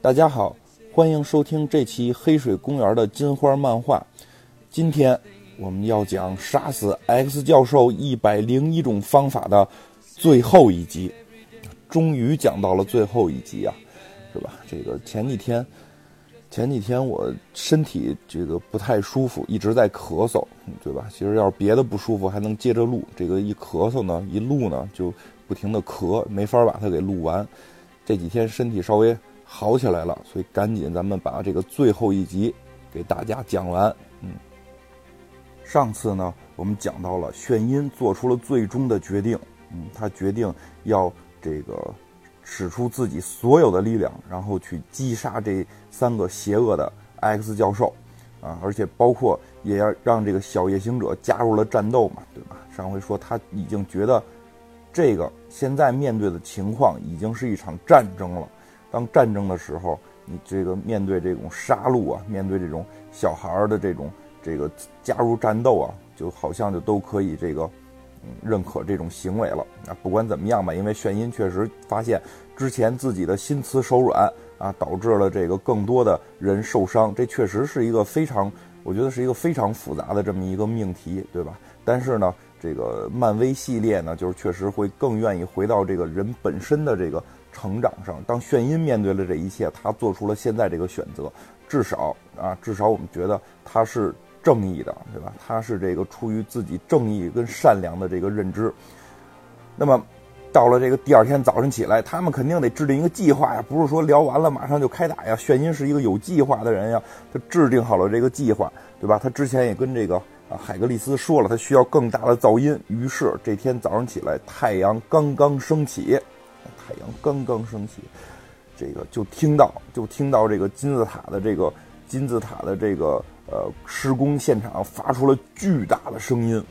大家好，欢迎收听这期黑水公园的金花漫画。今天我们要讲杀死 X 教授一百零一种方法的最后一集，终于讲到了最后一集啊，是吧？这个前几天，前几天我身体这个不太舒服，一直在咳嗽，对吧？其实要是别的不舒服，还能接着录。这个一咳嗽呢，一录呢就不停的咳，没法把它给录完。这几天身体稍微。好起来了，所以赶紧咱们把这个最后一集给大家讲完。嗯，上次呢，我们讲到了炫音做出了最终的决定。嗯，他决定要这个使出自己所有的力量，然后去击杀这三个邪恶的 X 教授。啊，而且包括也要让这个小夜行者加入了战斗嘛，对吧？上回说他已经觉得这个现在面对的情况已经是一场战争了。当战争的时候，你这个面对这种杀戮啊，面对这种小孩儿的这种这个加入战斗啊，就好像就都可以这个嗯认可这种行为了啊。不管怎么样吧，因为炫音确实发现之前自己的心慈手软啊，导致了这个更多的人受伤，这确实是一个非常，我觉得是一个非常复杂的这么一个命题，对吧？但是呢，这个漫威系列呢，就是确实会更愿意回到这个人本身的这个。成长上，当炫音面对了这一切，他做出了现在这个选择。至少啊，至少我们觉得他是正义的，对吧？他是这个出于自己正义跟善良的这个认知。那么，到了这个第二天早晨起来，他们肯定得制定一个计划呀，不是说聊完了马上就开打呀。炫音是一个有计划的人呀，他制定好了这个计划，对吧？他之前也跟这个啊海格力斯说了，他需要更大的噪音。于是这天早上起来，太阳刚刚升起。太阳刚刚升起，这个就听到，就听到这个金字塔的这个金字塔的这个呃施工现场发出了巨大的声音，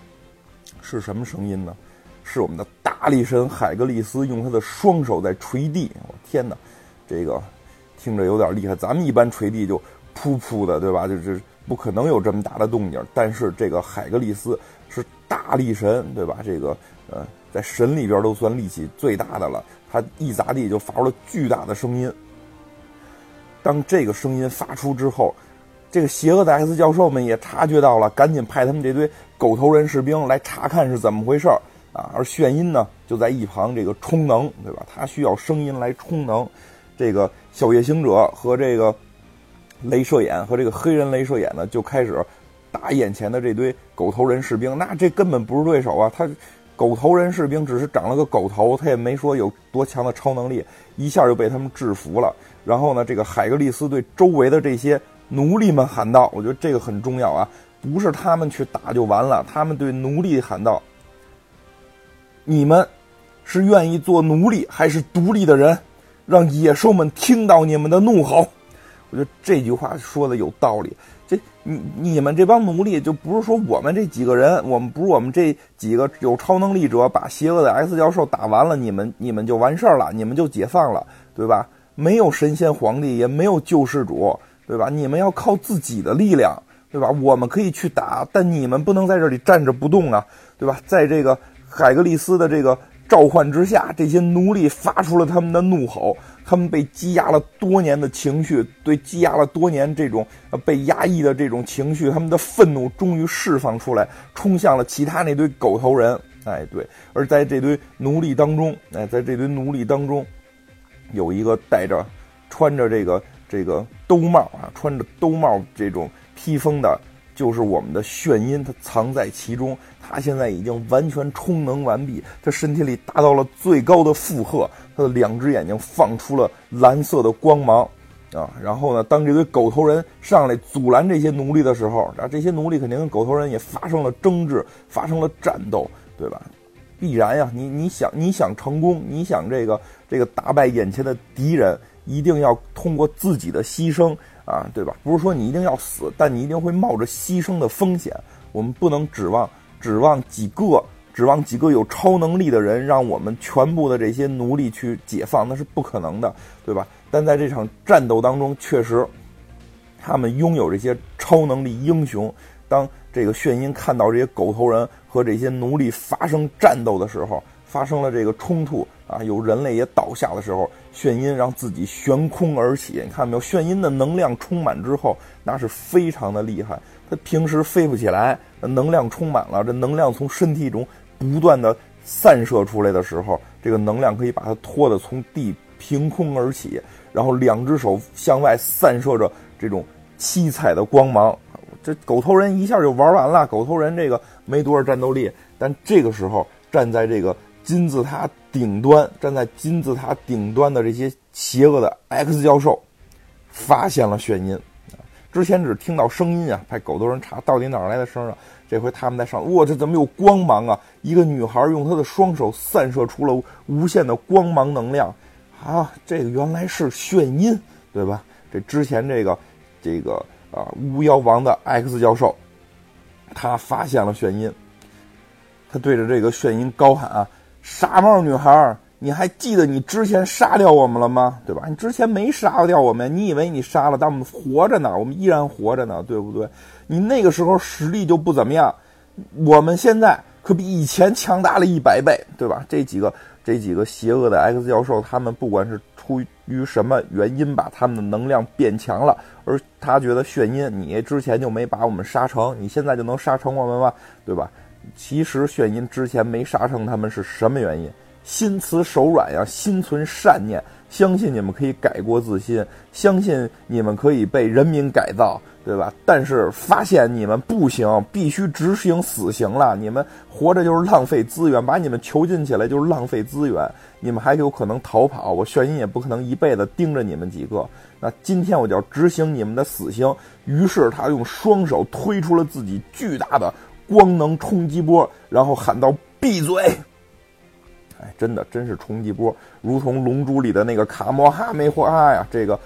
是什么声音呢？是我们的大力神海格力斯用他的双手在捶地。我天哪，这个听着有点厉害。咱们一般捶地就噗噗的，对吧？就是不可能有这么大的动静。但是这个海格力斯是大力神，对吧？这个呃，在神里边都算力气最大的了。他一砸地就发出了巨大的声音。当这个声音发出之后，这个邪恶的 X 教授们也察觉到了，赶紧派他们这堆狗头人士兵来查看是怎么回事儿啊。而炫音呢，就在一旁这个充能，对吧？他需要声音来充能。这个小夜行者和这个镭射眼和这个黑人镭射眼呢，就开始打眼前的这堆狗头人士兵。那这根本不是对手啊！他。狗头人士兵只是长了个狗头，他也没说有多强的超能力，一下就被他们制服了。然后呢，这个海格力斯对周围的这些奴隶们喊道：“我觉得这个很重要啊，不是他们去打就完了，他们对奴隶喊道：‘你们是愿意做奴隶还是独立的人？让野兽们听到你们的怒吼。’我觉得这句话说的有道理。”这你你们这帮奴隶就不是说我们这几个人，我们不是我们这几个有超能力者把邪恶的 X 教授打完了，你们你们就完事儿了，你们就解放了，对吧？没有神仙皇帝，也没有救世主，对吧？你们要靠自己的力量，对吧？我们可以去打，但你们不能在这里站着不动啊，对吧？在这个海格力斯的这个召唤之下，这些奴隶发出了他们的怒吼。他们被积压了多年的情绪，对积压了多年这种呃被压抑的这种情绪，他们的愤怒终于释放出来，冲向了其他那堆狗头人。哎，对，而在这堆奴隶当中，哎，在这堆奴隶当中，有一个戴着、穿着这个这个兜帽啊，穿着兜帽这种披风的。就是我们的炫音，它藏在其中。他现在已经完全充能完毕，他身体里达到了最高的负荷。他的两只眼睛放出了蓝色的光芒，啊，然后呢，当这堆狗头人上来阻拦这些奴隶的时候，啊，这些奴隶肯定跟狗头人也发生了争执，发生了战斗，对吧？必然呀，你你想你想成功，你想这个这个打败眼前的敌人，一定要通过自己的牺牲。啊，对吧？不是说你一定要死，但你一定会冒着牺牲的风险。我们不能指望指望几个指望几个有超能力的人，让我们全部的这些奴隶去解放，那是不可能的，对吧？但在这场战斗当中，确实，他们拥有这些超能力英雄。当这个炫音看到这些狗头人和这些奴隶发生战斗的时候，发生了这个冲突啊，有人类也倒下的时候，炫音让自己悬空而起。你看到没有？炫音的能量充满之后，那是非常的厉害。他平时飞不起来，能量充满了，这能量从身体中不断的散射出来的时候，这个能量可以把它拖得从地凭空而起，然后两只手向外散射着这种七彩的光芒。这狗头人一下就玩完了。狗头人这个没多少战斗力，但这个时候站在这个。金字塔顶端，站在金字塔顶端的这些邪恶的 X 教授，发现了眩晕。之前只听到声音啊，派狗头人查到底哪儿来的声啊。这回他们在上，哇，这怎么有光芒啊？一个女孩用她的双手散射出了无限的光芒能量。啊，这个原来是眩音，对吧？这之前这个这个啊，巫妖王的 X 教授，他发现了眩音，他对着这个眩音高喊啊。傻帽女孩，你还记得你之前杀掉我们了吗？对吧？你之前没杀掉我们，你以为你杀了，但我们活着呢，我们依然活着呢，对不对？你那个时候实力就不怎么样，我们现在可比以前强大了一百倍，对吧？这几个这几个邪恶的 X 教授，他们不管是出于什么原因吧，他们的能量变强了，而他觉得炫音，你之前就没把我们杀成，你现在就能杀成我们吗？对吧？其实炫音之前没杀成他们是什么原因？心慈手软呀，心存善念，相信你们可以改过自新，相信你们可以被人民改造，对吧？但是发现你们不行，必须执行死刑了。你们活着就是浪费资源，把你们囚禁起来就是浪费资源。你们还有可能逃跑，我炫音也不可能一辈子盯着你们几个。那今天我就要执行你们的死刑。于是他用双手推出了自己巨大的。光能冲击波，然后喊道：“闭嘴！”哎，真的，真是冲击波，如同《龙珠》里的那个卡莫哈梅花呀，这个，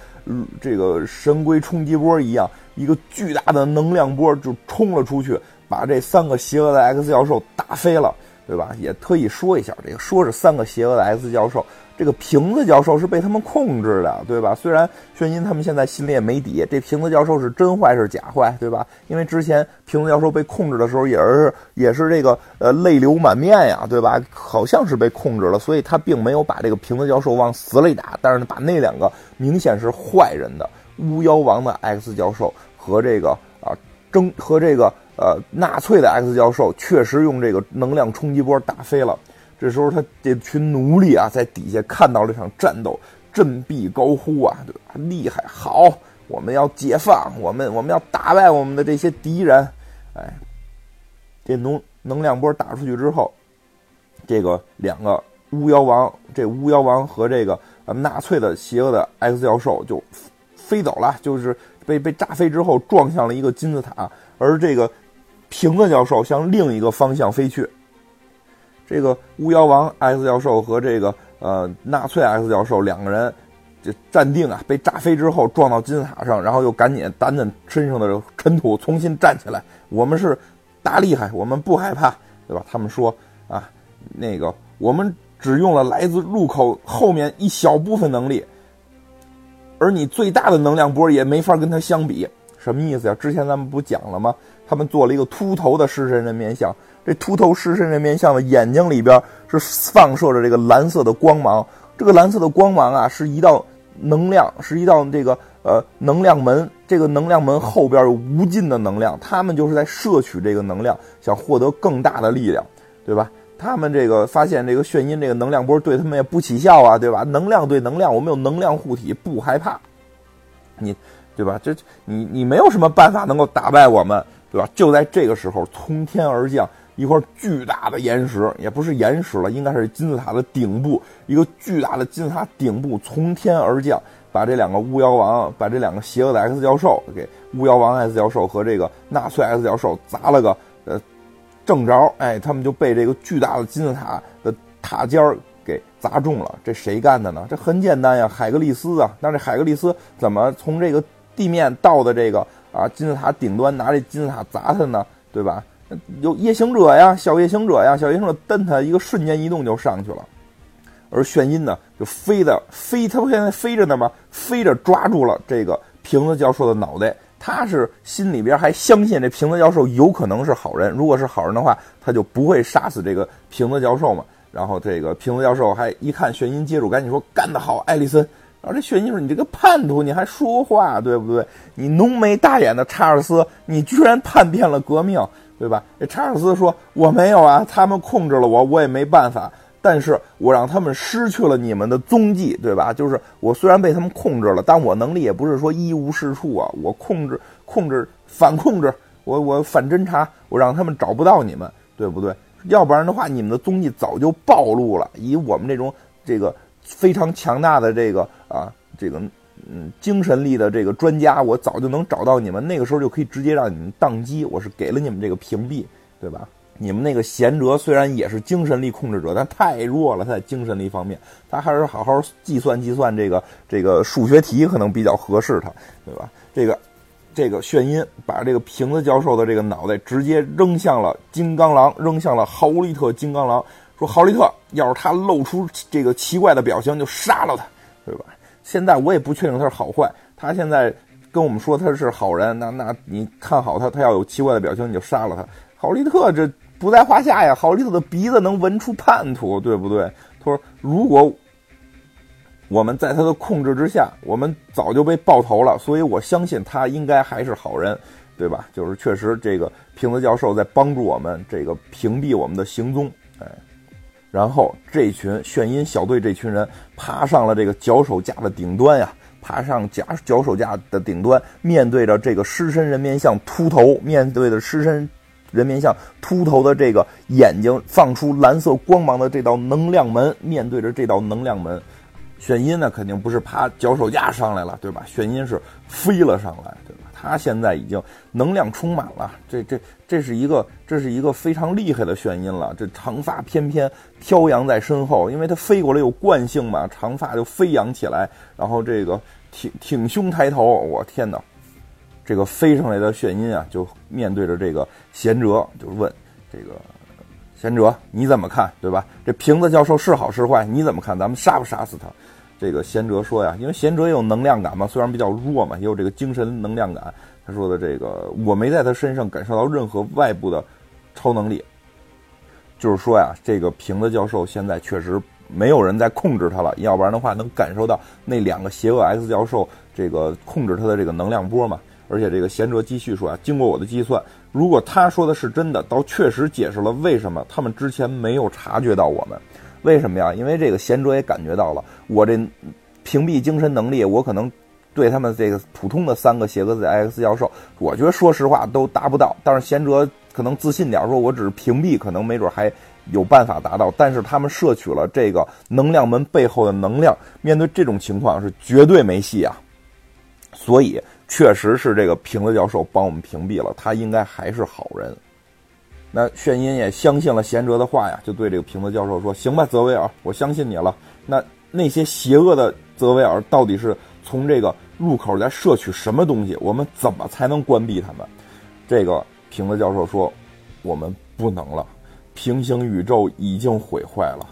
这个神龟冲击波一样，一个巨大的能量波就冲了出去，把这三个邪恶的 X 教授打飞了，对吧？也特意说一下，这个说是三个邪恶的 X 教授。这个瓶子教授是被他们控制的，对吧？虽然轩音他们现在心里也没底，这瓶子教授是真坏是假坏，对吧？因为之前瓶子教授被控制的时候，也是也是这个呃泪流满面呀，对吧？好像是被控制了，所以他并没有把这个瓶子教授往死里打，但是把那两个明显是坏人的巫妖王的 X 教授和这个啊争和这个呃纳粹的 X 教授，确实用这个能量冲击波打飞了。这时候，他这群奴隶啊，在底下看到了这场战斗，振臂高呼啊，对吧？厉害，好，我们要解放，我们我们要打败我们的这些敌人。哎，这能能量波打出去之后，这个两个巫妖王，这巫妖王和这个呃纳粹的邪恶的 X 教授就飞走了，就是被被炸飞之后撞向了一个金字塔，而这个瓶子教授向另一个方向飞去。这个巫妖王 X 教授和这个呃纳粹 X 教授两个人就站定啊，被炸飞之后撞到金字塔上，然后又赶紧掸掸身上的尘土，重新站起来。我们是大厉害，我们不害怕，对吧？他们说啊，那个我们只用了来自入口后面一小部分能力，而你最大的能量波也没法跟他相比。什么意思呀？之前咱们不讲了吗？他们做了一个秃头的狮身人面像。这秃头狮身人面像的眼睛里边是放射着这个蓝色的光芒，这个蓝色的光芒啊，是一道能量，是一道这个呃能量门。这个能量门后边有无尽的能量，他们就是在摄取这个能量，想获得更大的力量，对吧？他们这个发现这个眩晕这个能量波对他们也不起效啊，对吧？能量对能量，我们有能量护体，不害怕，你对吧？这你你没有什么办法能够打败我们，对吧？就在这个时候，从天而降。一块巨大的岩石，也不是岩石了，应该是金字塔的顶部。一个巨大的金字塔顶部从天而降，把这两个巫妖王，把这两个邪恶的 X 教授给巫妖王 X 教授和这个纳粹 X 教授砸了个呃正着，哎，他们就被这个巨大的金字塔的塔尖儿给砸中了。这谁干的呢？这很简单呀，海格力斯啊。那这海格力斯怎么从这个地面到的这个啊金字塔顶端拿这金字塔砸他呢？对吧？有夜行者呀，小夜行者呀，小夜行者蹬他一个瞬间移动就上去了，而炫音呢就飞的飞，他不现在飞着呢吗？飞着抓住了这个瓶子教授的脑袋，他是心里边还相信这瓶子教授有可能是好人，如果是好人的话，他就不会杀死这个瓶子教授嘛。然后这个瓶子教授还一看炫音接住，赶紧说干得好，艾丽森。然后这炫音说你这个叛徒，你还说话对不对？你浓眉大眼的查尔斯，你居然叛变了革命，对吧？查尔斯说我没有啊，他们控制了我，我也没办法。但是我让他们失去了你们的踪迹，对吧？就是我虽然被他们控制了，但我能力也不是说一无是处啊。我控制、控制、反控制，我我反侦查，我让他们找不到你们，对不对？要不然的话，你们的踪迹早就暴露了。以我们这种这个非常强大的这个啊这个嗯精神力的这个专家，我早就能找到你们。那个时候就可以直接让你们宕机。我是给了你们这个屏蔽，对吧？你们那个贤哲虽然也是精神力控制者，但太弱了。他在精神力方面，他还是好好计算计算这个这个数学题可能比较合适他，对吧？这个这个炫音把这个瓶子教授的这个脑袋直接扔向了金刚狼，扔向了豪利特金刚狼，说豪利特要是他露出这个奇怪的表情，就杀了他，对吧？现在我也不确定他是好坏，他现在跟我们说他是好人，那那你看好他，他要有奇怪的表情，你就杀了他。好利特这。不在话下呀，好利特的鼻子能闻出叛徒，对不对？他说：“如果我们在他的控制之下，我们早就被爆头了。所以我相信他应该还是好人，对吧？就是确实，这个瓶子教授在帮助我们，这个屏蔽我们的行踪。哎，然后这群炫音小队这群人爬上了这个脚手架的顶端呀，爬上脚脚手架的顶端，面对着这个狮身人面像秃头，面对着狮身。”人面像秃头的这个眼睛放出蓝色光芒的这道能量门，面对着这道能量门，炫音呢肯定不是爬脚手架上来了，对吧？炫音是飞了上来，他现在已经能量充满了，这这这是一个这是一个非常厉害的炫音了。这长发翩翩飘扬在身后，因为他飞过来有惯性嘛，长发就飞扬起来，然后这个挺挺胸抬头，我天哪！这个飞上来的炫音啊，就面对着这个贤哲，就问这个贤哲你怎么看，对吧？这瓶子教授是好是坏？你怎么看？咱们杀不杀死他？这个贤哲说呀，因为贤哲也有能量感嘛，虽然比较弱嘛，也有这个精神能量感。他说的这个，我没在他身上感受到任何外部的超能力，就是说呀，这个瓶子教授现在确实没有人在控制他了，要不然的话能感受到那两个邪恶 X 教授这个控制他的这个能量波嘛。而且这个贤哲继续说啊，经过我的计算，如果他说的是真的，倒确实解释了为什么他们之前没有察觉到我们。为什么呀？因为这个贤哲也感觉到了我这屏蔽精神能力，我可能对他们这个普通的三个邪恶的 X 教授，我觉得说实话都达不到。但是贤哲可能自信点，说我只是屏蔽，可能没准还有办法达到。但是他们摄取了这个能量门背后的能量，面对这种情况是绝对没戏啊。所以。确实是这个瓶子教授帮我们屏蔽了，他应该还是好人。那炫音也相信了贤哲的话呀，就对这个瓶子教授说：“行吧，泽维尔，我相信你了。那那些邪恶的泽维尔到底是从这个入口在摄取什么东西？我们怎么才能关闭他们？”这个瓶子教授说：“我们不能了，平行宇宙已经毁坏了，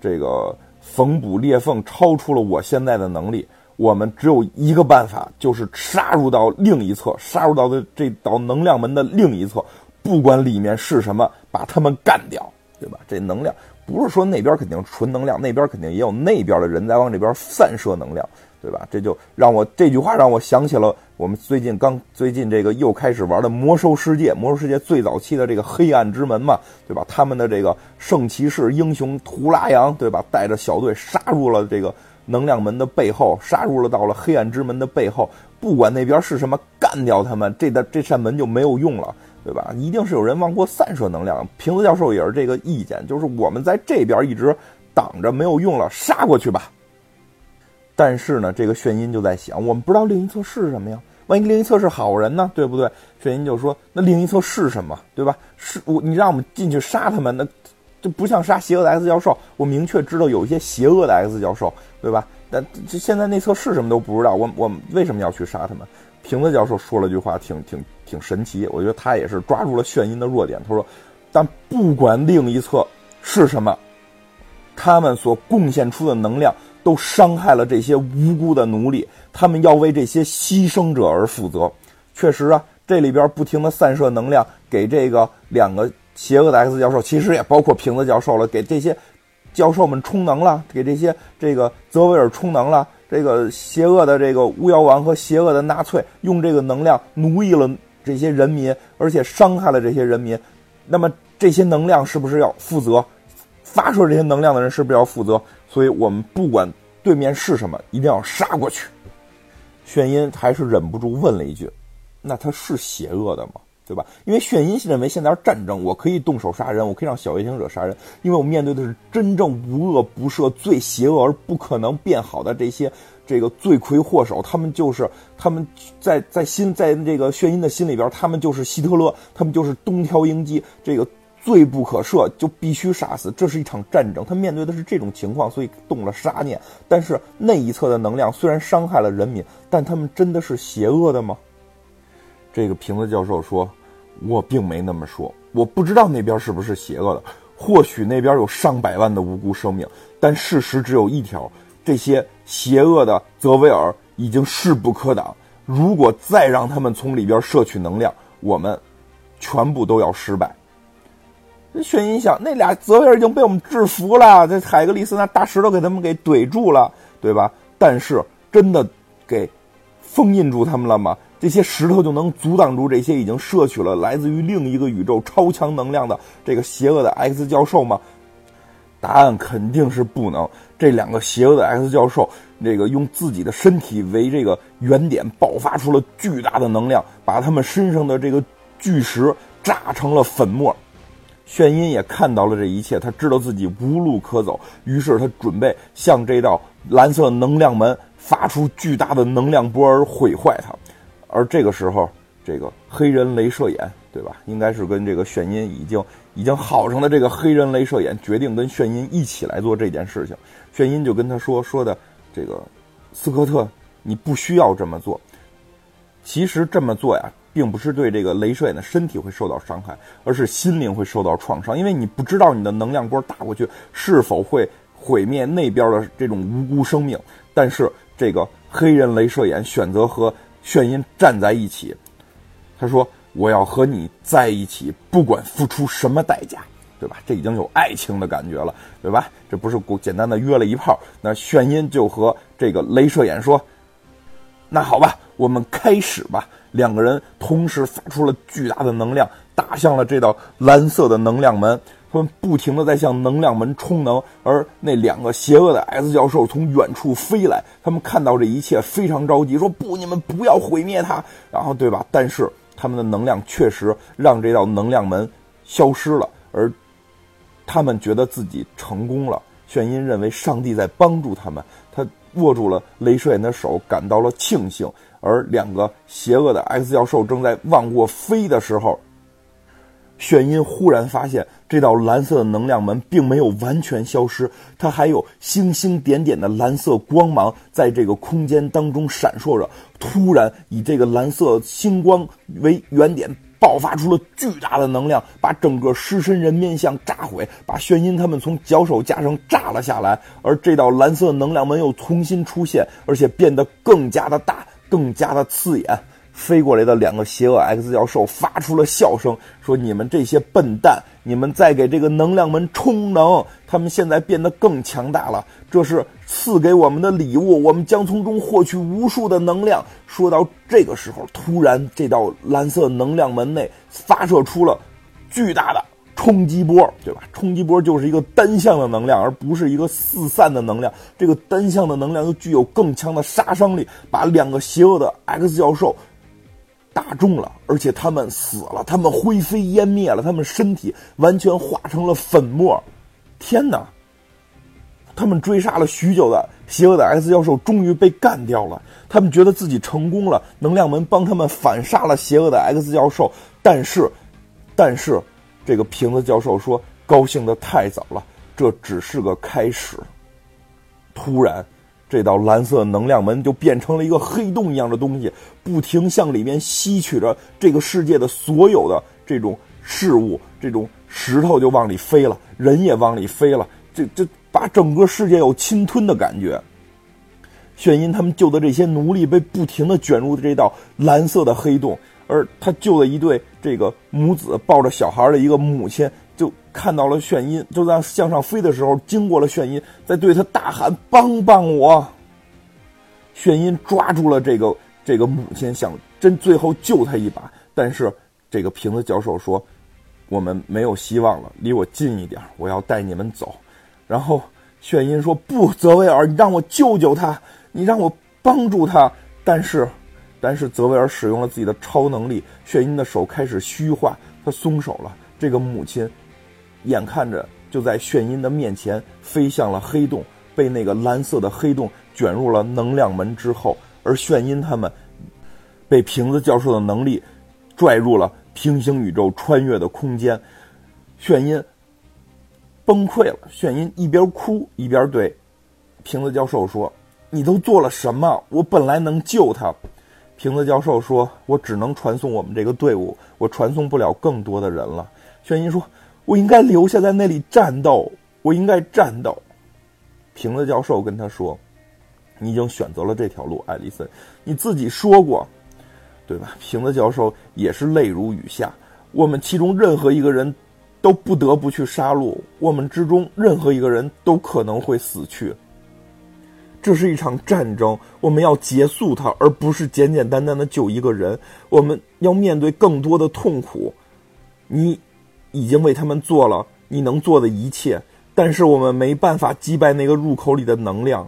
这个缝补裂缝超出了我现在的能力。”我们只有一个办法，就是杀入到另一侧，杀入到的这道能量门的另一侧，不管里面是什么，把他们干掉，对吧？这能量不是说那边肯定纯能量，那边肯定也有那边的人在往这边散射能量，对吧？这就让我这句话让我想起了我们最近刚最近这个又开始玩的魔兽世界，魔兽世界最早期的这个黑暗之门嘛，对吧？他们的这个圣骑士英雄图拉扬，对吧？带着小队杀入了这个。能量门的背后，杀入了到了黑暗之门的背后，不管那边是什么，干掉他们，这的这扇门就没有用了，对吧？一定是有人往过散射能量。瓶子教授也是这个意见，就是我们在这边一直挡着没有用了，杀过去吧。但是呢，这个炫音就在想，我们不知道另一侧是什么呀？万一另一侧是好人呢？对不对？炫音就说，那另一侧是什么？对吧？是我你让我们进去杀他们，那。就不像杀邪恶的 X 教授，我明确知道有一些邪恶的 X 教授，对吧？但这现在内侧是什么都不知道，我我为什么要去杀他们？瓶子教授说了句话，挺挺挺神奇，我觉得他也是抓住了炫音的弱点。他说：“但不管另一侧是什么，他们所贡献出的能量都伤害了这些无辜的奴隶，他们要为这些牺牲者而负责。确实啊，这里边不停的散射能量给这个两个。”邪恶的 X 教授其实也包括瓶子教授了，给这些教授们充能了，给这些这个泽维尔充能了。这个邪恶的这个巫妖王和邪恶的纳粹用这个能量奴役了这些人民，而且伤害了这些人民。那么这些能量是不是要负责？发出这些能量的人是不是要负责？所以我们不管对面是什么，一定要杀过去。炫音还是忍不住问了一句：“那他是邪恶的吗？”对吧？因为炫音认为现在是战争，我可以动手杀人，我可以让小夜行者杀人，因为我面对的是真正无恶不赦、最邪恶而不可能变好的这些这个罪魁祸首。他们就是他们在在心在这个炫音的心里边，他们就是希特勒，他们就是东条英机，这个罪不可赦，就必须杀死。这是一场战争，他面对的是这种情况，所以动了杀念。但是那一侧的能量虽然伤害了人民，但他们真的是邪恶的吗？这个瓶子教授说：“我并没那么说，我不知道那边是不是邪恶的，或许那边有上百万的无辜生命，但事实只有一条：这些邪恶的泽维尔已经势不可挡。如果再让他们从里边摄取能量，我们全部都要失败。”轩音想，那俩泽维尔已经被我们制服了，这海格力斯那大石头给他们给怼住了，对吧？但是真的给封印住他们了吗？这些石头就能阻挡住这些已经摄取了来自于另一个宇宙超强能量的这个邪恶的 X 教授吗？答案肯定是不能。这两个邪恶的 X 教授，这个用自己的身体为这个原点，爆发出了巨大的能量，把他们身上的这个巨石炸成了粉末。炫音也看到了这一切，他知道自己无路可走，于是他准备向这道蓝色能量门发出巨大的能量波而毁坏它。而这个时候，这个黑人镭射眼，对吧？应该是跟这个炫音已经已经好上的这个黑人镭射眼，决定跟炫音一起来做这件事情。炫音就跟他说说的，这个斯科特，你不需要这么做。其实这么做呀，并不是对这个镭射眼的身体会受到伤害，而是心灵会受到创伤，因为你不知道你的能量波打过去是否会毁灭那边的这种无辜生命。但是这个黑人镭射眼选择和炫音站在一起，他说：“我要和你在一起，不管付出什么代价，对吧？这已经有爱情的感觉了，对吧？这不是简单的约了一炮。那炫音就和这个镭射眼说：‘那好吧，我们开始吧。’两个人同时发出了巨大的能量，打向了这道蓝色的能量门。”他们不停的在向能量门充能，而那两个邪恶的 S 教授从远处飞来，他们看到这一切非常着急，说：“不，你们不要毁灭它。”然后，对吧？但是他们的能量确实让这道能量门消失了，而他们觉得自己成功了。炫音认为上帝在帮助他们，他握住了镭射眼的手，感到了庆幸。而两个邪恶的 X 教授正在往过飞的时候。炫音忽然发现，这道蓝色的能量门并没有完全消失，它还有星星点点的蓝色光芒在这个空间当中闪烁着。突然，以这个蓝色星光为原点，爆发出了巨大的能量，把整个狮身人面像炸毁，把炫音他们从脚手架上炸了下来。而这道蓝色能量门又重新出现，而且变得更加的大，更加的刺眼。飞过来的两个邪恶 X 教授发出了笑声，说：“你们这些笨蛋，你们在给这个能量门充能。他们现在变得更强大了，这是赐给我们的礼物，我们将从中获取无数的能量。”说到这个时候，突然这道蓝色能量门内发射出了巨大的冲击波，对吧？冲击波就是一个单向的能量，而不是一个四散的能量。这个单向的能量又具有更强的杀伤力，把两个邪恶的 X 教授。打中了，而且他们死了，他们灰飞烟灭了，他们身体完全化成了粉末。天哪！他们追杀了许久的邪恶的 X 教授终于被干掉了。他们觉得自己成功了，能量门帮他们反杀了邪恶的 X 教授。但是，但是，这个瓶子教授说：“高兴的太早了，这只是个开始。”突然。这道蓝色能量门就变成了一个黑洞一样的东西，不停向里面吸取着这个世界的所有的这种事物，这种石头就往里飞了，人也往里飞了，这这把整个世界有侵吞的感觉。炫音他们救的这些奴隶被不停的卷入这道蓝色的黑洞，而他救的一对这个母子抱着小孩的一个母亲看到了炫音，就在向上飞的时候，经过了炫音，在对他大喊：“帮帮我！”炫音抓住了这个这个母亲，想真最后救他一把，但是这个瓶子教授说：“我们没有希望了，离我近一点，我要带你们走。”然后炫音说：“不，泽维尔，你让我救救他，你让我帮助他。”但是，但是泽维尔使用了自己的超能力，炫音的手开始虚化，他松手了。这个母亲眼看着就在炫音的面前飞向了黑洞，被那个蓝色的黑洞。卷入了能量门之后，而炫音他们被瓶子教授的能力拽入了平行宇宙穿越的空间，炫音崩溃了。炫音一边哭一边对瓶子教授说：“你都做了什么？我本来能救他。”瓶子教授说：“我只能传送我们这个队伍，我传送不了更多的人了。”炫音说：“我应该留下在那里战斗，我应该战斗。”瓶子教授跟他说。你已经选择了这条路，艾丽森，你自己说过，对吧？瓶子教授也是泪如雨下。我们其中任何一个人都不得不去杀戮，我们之中任何一个人都可能会死去。这是一场战争，我们要结束它，而不是简简单单的救一个人。我们要面对更多的痛苦。你已经为他们做了你能做的一切，但是我们没办法击败那个入口里的能量。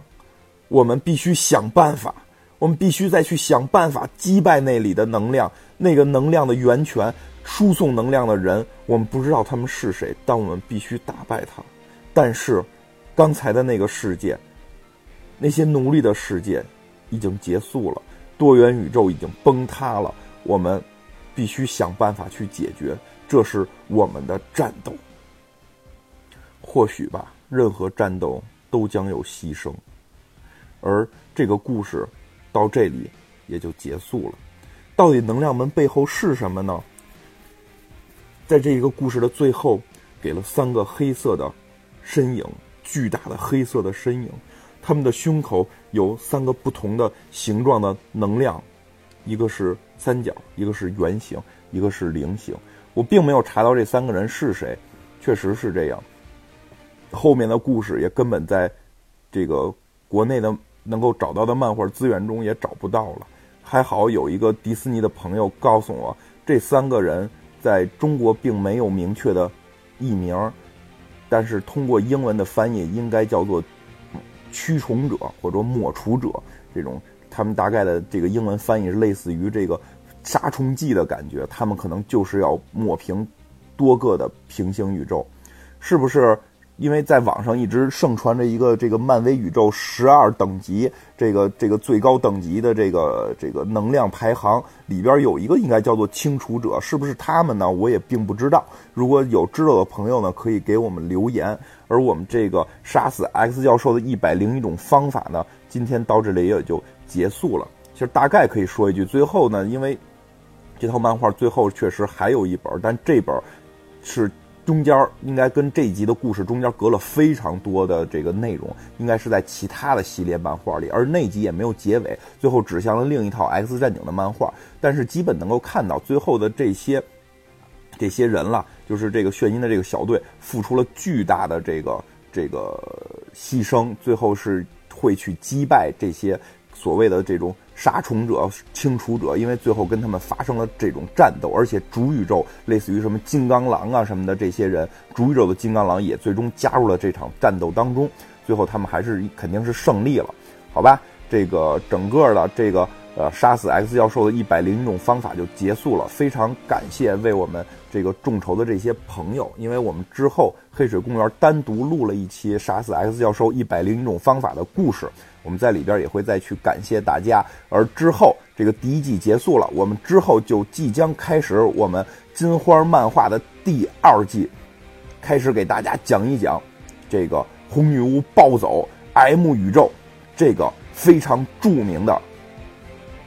我们必须想办法，我们必须再去想办法击败那里的能量，那个能量的源泉，输送能量的人，我们不知道他们是谁，但我们必须打败他。但是，刚才的那个世界，那些奴隶的世界，已经结束了，多元宇宙已经崩塌了。我们必须想办法去解决，这是我们的战斗。或许吧，任何战斗都将有牺牲。而这个故事到这里也就结束了。到底能量门背后是什么呢？在这一个故事的最后，给了三个黑色的身影，巨大的黑色的身影，他们的胸口有三个不同的形状的能量，一个是三角，一个是圆形，一个是菱形。我并没有查到这三个人是谁，确实是这样。后面的故事也根本在这个国内的。能够找到的漫画资源中也找不到了，还好有一个迪士尼的朋友告诉我，这三个人在中国并没有明确的译名，但是通过英文的翻译应该叫做驱虫者或者抹除者这种，他们大概的这个英文翻译是类似于这个杀虫剂的感觉，他们可能就是要抹平多个的平行宇宙，是不是？因为在网上一直盛传着一个这个漫威宇宙十二等级，这个这个最高等级的这个这个能量排行里边有一个应该叫做清除者，是不是他们呢？我也并不知道。如果有知道的朋友呢，可以给我们留言。而我们这个杀死 X 教授的一百零一种方法呢，今天到这里也就结束了。其实大概可以说一句，最后呢，因为这套漫画最后确实还有一本，但这本是。中间应该跟这一集的故事中间隔了非常多的这个内容，应该是在其他的系列漫画里，而那集也没有结尾，最后指向了另一套 X 战警的漫画。但是基本能够看到最后的这些这些人了，就是这个炫音的这个小队付出了巨大的这个这个牺牲，最后是会去击败这些所谓的这种。杀虫者、清除者，因为最后跟他们发生了这种战斗，而且主宇宙类似于什么金刚狼啊什么的这些人，主宇宙的金刚狼也最终加入了这场战斗当中。最后他们还是肯定是胜利了，好吧？这个整个的这个呃杀死 X 教授的一百零一种方法就结束了。非常感谢为我们这个众筹的这些朋友，因为我们之后黑水公园单独录了一期杀死 X 教授一百零一种方法的故事。我们在里边也会再去感谢大家，而之后这个第一季结束了，我们之后就即将开始我们金花漫画的第二季，开始给大家讲一讲这个红女巫暴走 M 宇宙这个非常著名的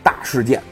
大事件。